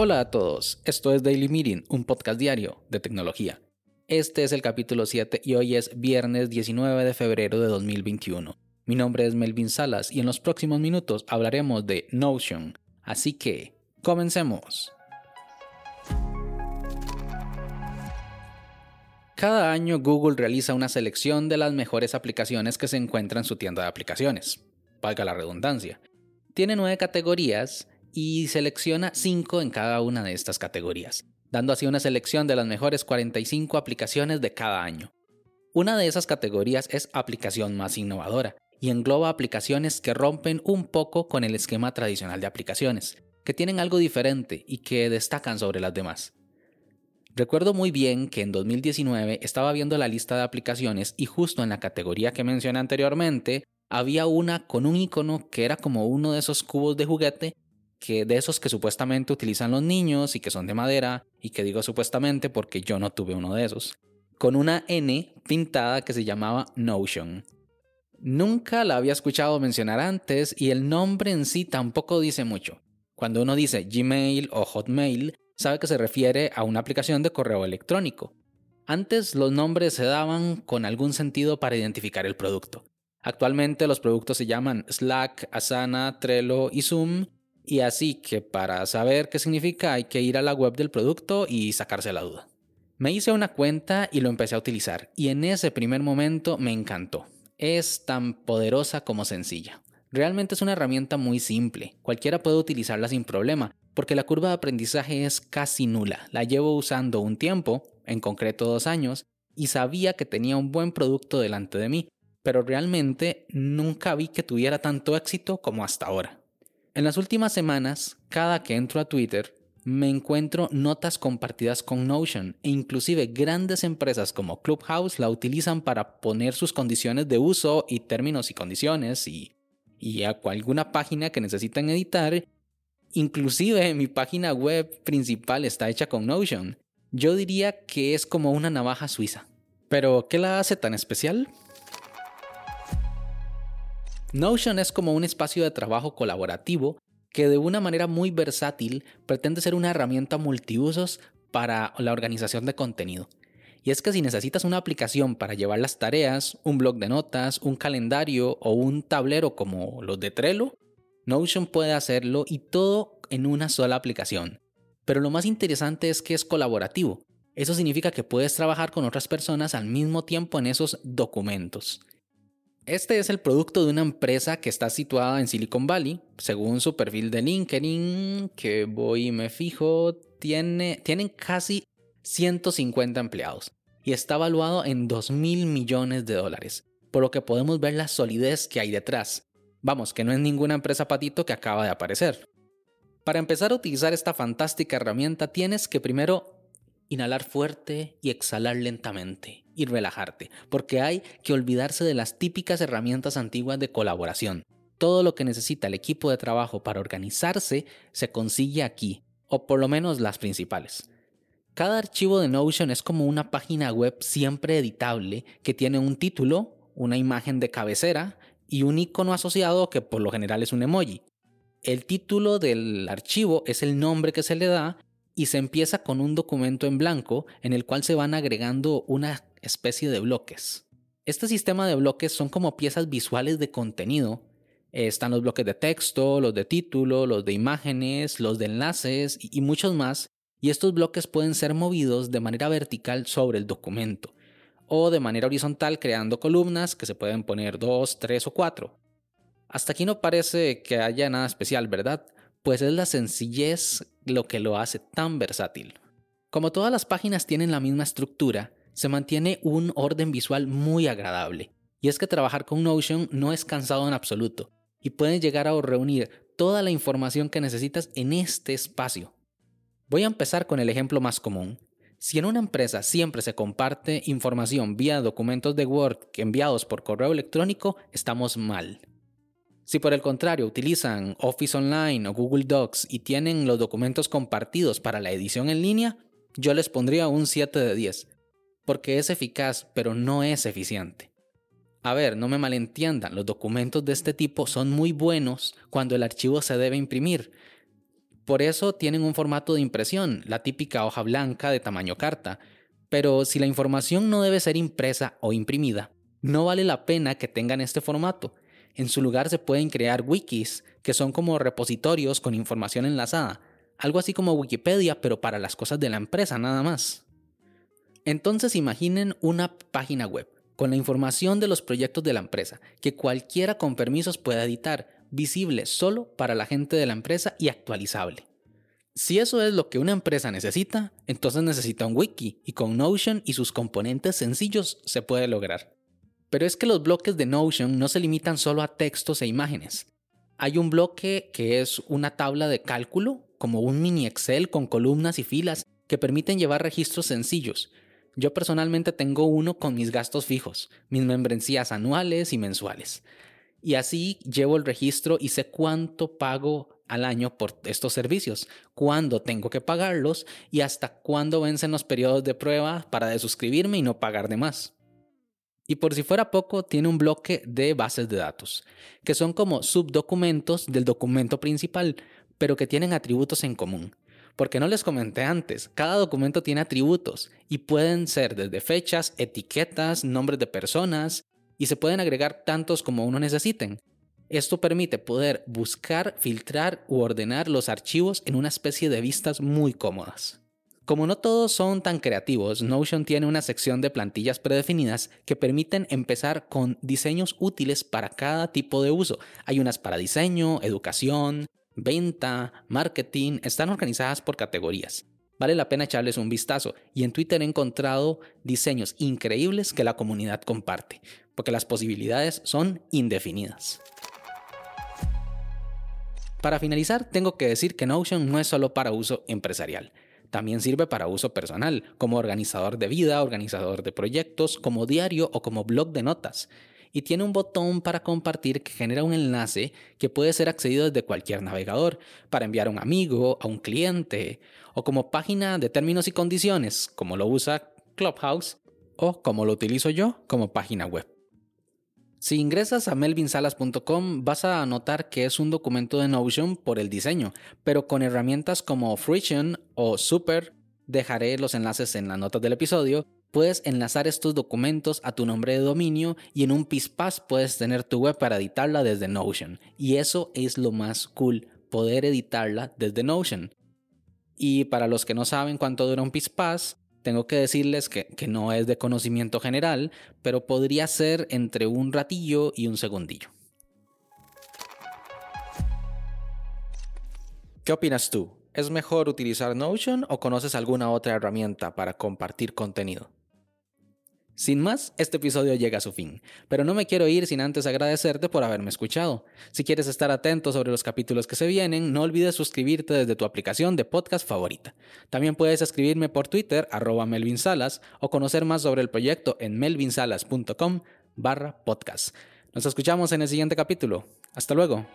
Hola a todos, esto es Daily Meeting, un podcast diario de tecnología. Este es el capítulo 7 y hoy es viernes 19 de febrero de 2021. Mi nombre es Melvin Salas y en los próximos minutos hablaremos de Notion. Así que, comencemos. Cada año Google realiza una selección de las mejores aplicaciones que se encuentran en su tienda de aplicaciones. Valga la redundancia. Tiene nueve categorías y selecciona 5 en cada una de estas categorías, dando así una selección de las mejores 45 aplicaciones de cada año. Una de esas categorías es aplicación más innovadora y engloba aplicaciones que rompen un poco con el esquema tradicional de aplicaciones, que tienen algo diferente y que destacan sobre las demás. Recuerdo muy bien que en 2019 estaba viendo la lista de aplicaciones y justo en la categoría que mencioné anteriormente había una con un icono que era como uno de esos cubos de juguete que de esos que supuestamente utilizan los niños y que son de madera, y que digo supuestamente porque yo no tuve uno de esos, con una N pintada que se llamaba Notion. Nunca la había escuchado mencionar antes y el nombre en sí tampoco dice mucho. Cuando uno dice Gmail o Hotmail, sabe que se refiere a una aplicación de correo electrónico. Antes los nombres se daban con algún sentido para identificar el producto. Actualmente los productos se llaman Slack, Asana, Trello y Zoom y así que para saber qué significa hay que ir a la web del producto y sacarse la duda. Me hice una cuenta y lo empecé a utilizar y en ese primer momento me encantó. Es tan poderosa como sencilla. Realmente es una herramienta muy simple, cualquiera puede utilizarla sin problema, porque la curva de aprendizaje es casi nula. La llevo usando un tiempo, en concreto dos años, y sabía que tenía un buen producto delante de mí, pero realmente nunca vi que tuviera tanto éxito como hasta ahora. En las últimas semanas, cada que entro a Twitter, me encuentro notas compartidas con Notion e inclusive grandes empresas como Clubhouse la utilizan para poner sus condiciones de uso y términos y condiciones y, y a alguna página que necesitan editar. Inclusive mi página web principal está hecha con Notion. Yo diría que es como una navaja suiza. Pero, ¿qué la hace tan especial? Notion es como un espacio de trabajo colaborativo que de una manera muy versátil pretende ser una herramienta multiusos para la organización de contenido. Y es que si necesitas una aplicación para llevar las tareas, un blog de notas, un calendario o un tablero como los de Trello, Notion puede hacerlo y todo en una sola aplicación. Pero lo más interesante es que es colaborativo. Eso significa que puedes trabajar con otras personas al mismo tiempo en esos documentos. Este es el producto de una empresa que está situada en Silicon Valley. Según su perfil de LinkedIn, que voy y me fijo, tiene, tienen casi 150 empleados y está evaluado en 2 mil millones de dólares, por lo que podemos ver la solidez que hay detrás. Vamos, que no es ninguna empresa patito que acaba de aparecer. Para empezar a utilizar esta fantástica herramienta tienes que primero inhalar fuerte y exhalar lentamente y relajarte, porque hay que olvidarse de las típicas herramientas antiguas de colaboración. Todo lo que necesita el equipo de trabajo para organizarse se consigue aquí, o por lo menos las principales. Cada archivo de Notion es como una página web siempre editable que tiene un título, una imagen de cabecera y un icono asociado que por lo general es un emoji. El título del archivo es el nombre que se le da y se empieza con un documento en blanco en el cual se van agregando una especie de bloques. Este sistema de bloques son como piezas visuales de contenido. Están los bloques de texto, los de título, los de imágenes, los de enlaces y muchos más. Y estos bloques pueden ser movidos de manera vertical sobre el documento o de manera horizontal creando columnas que se pueden poner dos, tres o cuatro. Hasta aquí no parece que haya nada especial, ¿verdad? Pues es la sencillez lo que lo hace tan versátil. Como todas las páginas tienen la misma estructura, se mantiene un orden visual muy agradable. Y es que trabajar con Notion no es cansado en absoluto, y puedes llegar a reunir toda la información que necesitas en este espacio. Voy a empezar con el ejemplo más común. Si en una empresa siempre se comparte información vía documentos de Word enviados por correo electrónico, estamos mal. Si por el contrario utilizan Office Online o Google Docs y tienen los documentos compartidos para la edición en línea, yo les pondría un 7 de 10, porque es eficaz pero no es eficiente. A ver, no me malentiendan, los documentos de este tipo son muy buenos cuando el archivo se debe imprimir. Por eso tienen un formato de impresión, la típica hoja blanca de tamaño carta. Pero si la información no debe ser impresa o imprimida, no vale la pena que tengan este formato. En su lugar se pueden crear wikis, que son como repositorios con información enlazada, algo así como Wikipedia, pero para las cosas de la empresa nada más. Entonces imaginen una página web con la información de los proyectos de la empresa, que cualquiera con permisos pueda editar, visible solo para la gente de la empresa y actualizable. Si eso es lo que una empresa necesita, entonces necesita un wiki y con Notion y sus componentes sencillos se puede lograr. Pero es que los bloques de Notion no se limitan solo a textos e imágenes. Hay un bloque que es una tabla de cálculo, como un mini Excel con columnas y filas que permiten llevar registros sencillos, yo personalmente tengo uno con mis gastos fijos, mis membresías anuales y mensuales. Y así llevo el registro y sé cuánto pago al año por estos servicios, cuándo tengo que pagarlos y hasta cuándo vencen los periodos de prueba para desuscribirme y no pagar de más. Y por si fuera poco, tiene un bloque de bases de datos, que son como subdocumentos del documento principal, pero que tienen atributos en común. Porque no les comenté antes, cada documento tiene atributos y pueden ser desde fechas, etiquetas, nombres de personas y se pueden agregar tantos como uno necesiten. Esto permite poder buscar, filtrar u ordenar los archivos en una especie de vistas muy cómodas. Como no todos son tan creativos, Notion tiene una sección de plantillas predefinidas que permiten empezar con diseños útiles para cada tipo de uso. Hay unas para diseño, educación, venta, marketing, están organizadas por categorías. Vale la pena echarles un vistazo y en Twitter he encontrado diseños increíbles que la comunidad comparte, porque las posibilidades son indefinidas. Para finalizar, tengo que decir que Notion no es solo para uso empresarial. También sirve para uso personal, como organizador de vida, organizador de proyectos, como diario o como blog de notas y tiene un botón para compartir que genera un enlace que puede ser accedido desde cualquier navegador para enviar a un amigo, a un cliente o como página de términos y condiciones, como lo usa Clubhouse o como lo utilizo yo como página web. Si ingresas a melvinsalas.com vas a notar que es un documento de Notion por el diseño, pero con herramientas como Friction o Super, dejaré los enlaces en las notas del episodio, Puedes enlazar estos documentos a tu nombre de dominio y en un PISPAS puedes tener tu web para editarla desde Notion. Y eso es lo más cool, poder editarla desde Notion. Y para los que no saben cuánto dura un PISPAS, tengo que decirles que, que no es de conocimiento general, pero podría ser entre un ratillo y un segundillo. ¿Qué opinas tú? ¿Es mejor utilizar Notion o conoces alguna otra herramienta para compartir contenido? Sin más, este episodio llega a su fin, pero no me quiero ir sin antes agradecerte por haberme escuchado. Si quieres estar atento sobre los capítulos que se vienen, no olvides suscribirte desde tu aplicación de podcast favorita. También puedes escribirme por Twitter, arroba Melvin Salas, o conocer más sobre el proyecto en melvinsalas.com barra podcast. Nos escuchamos en el siguiente capítulo. Hasta luego.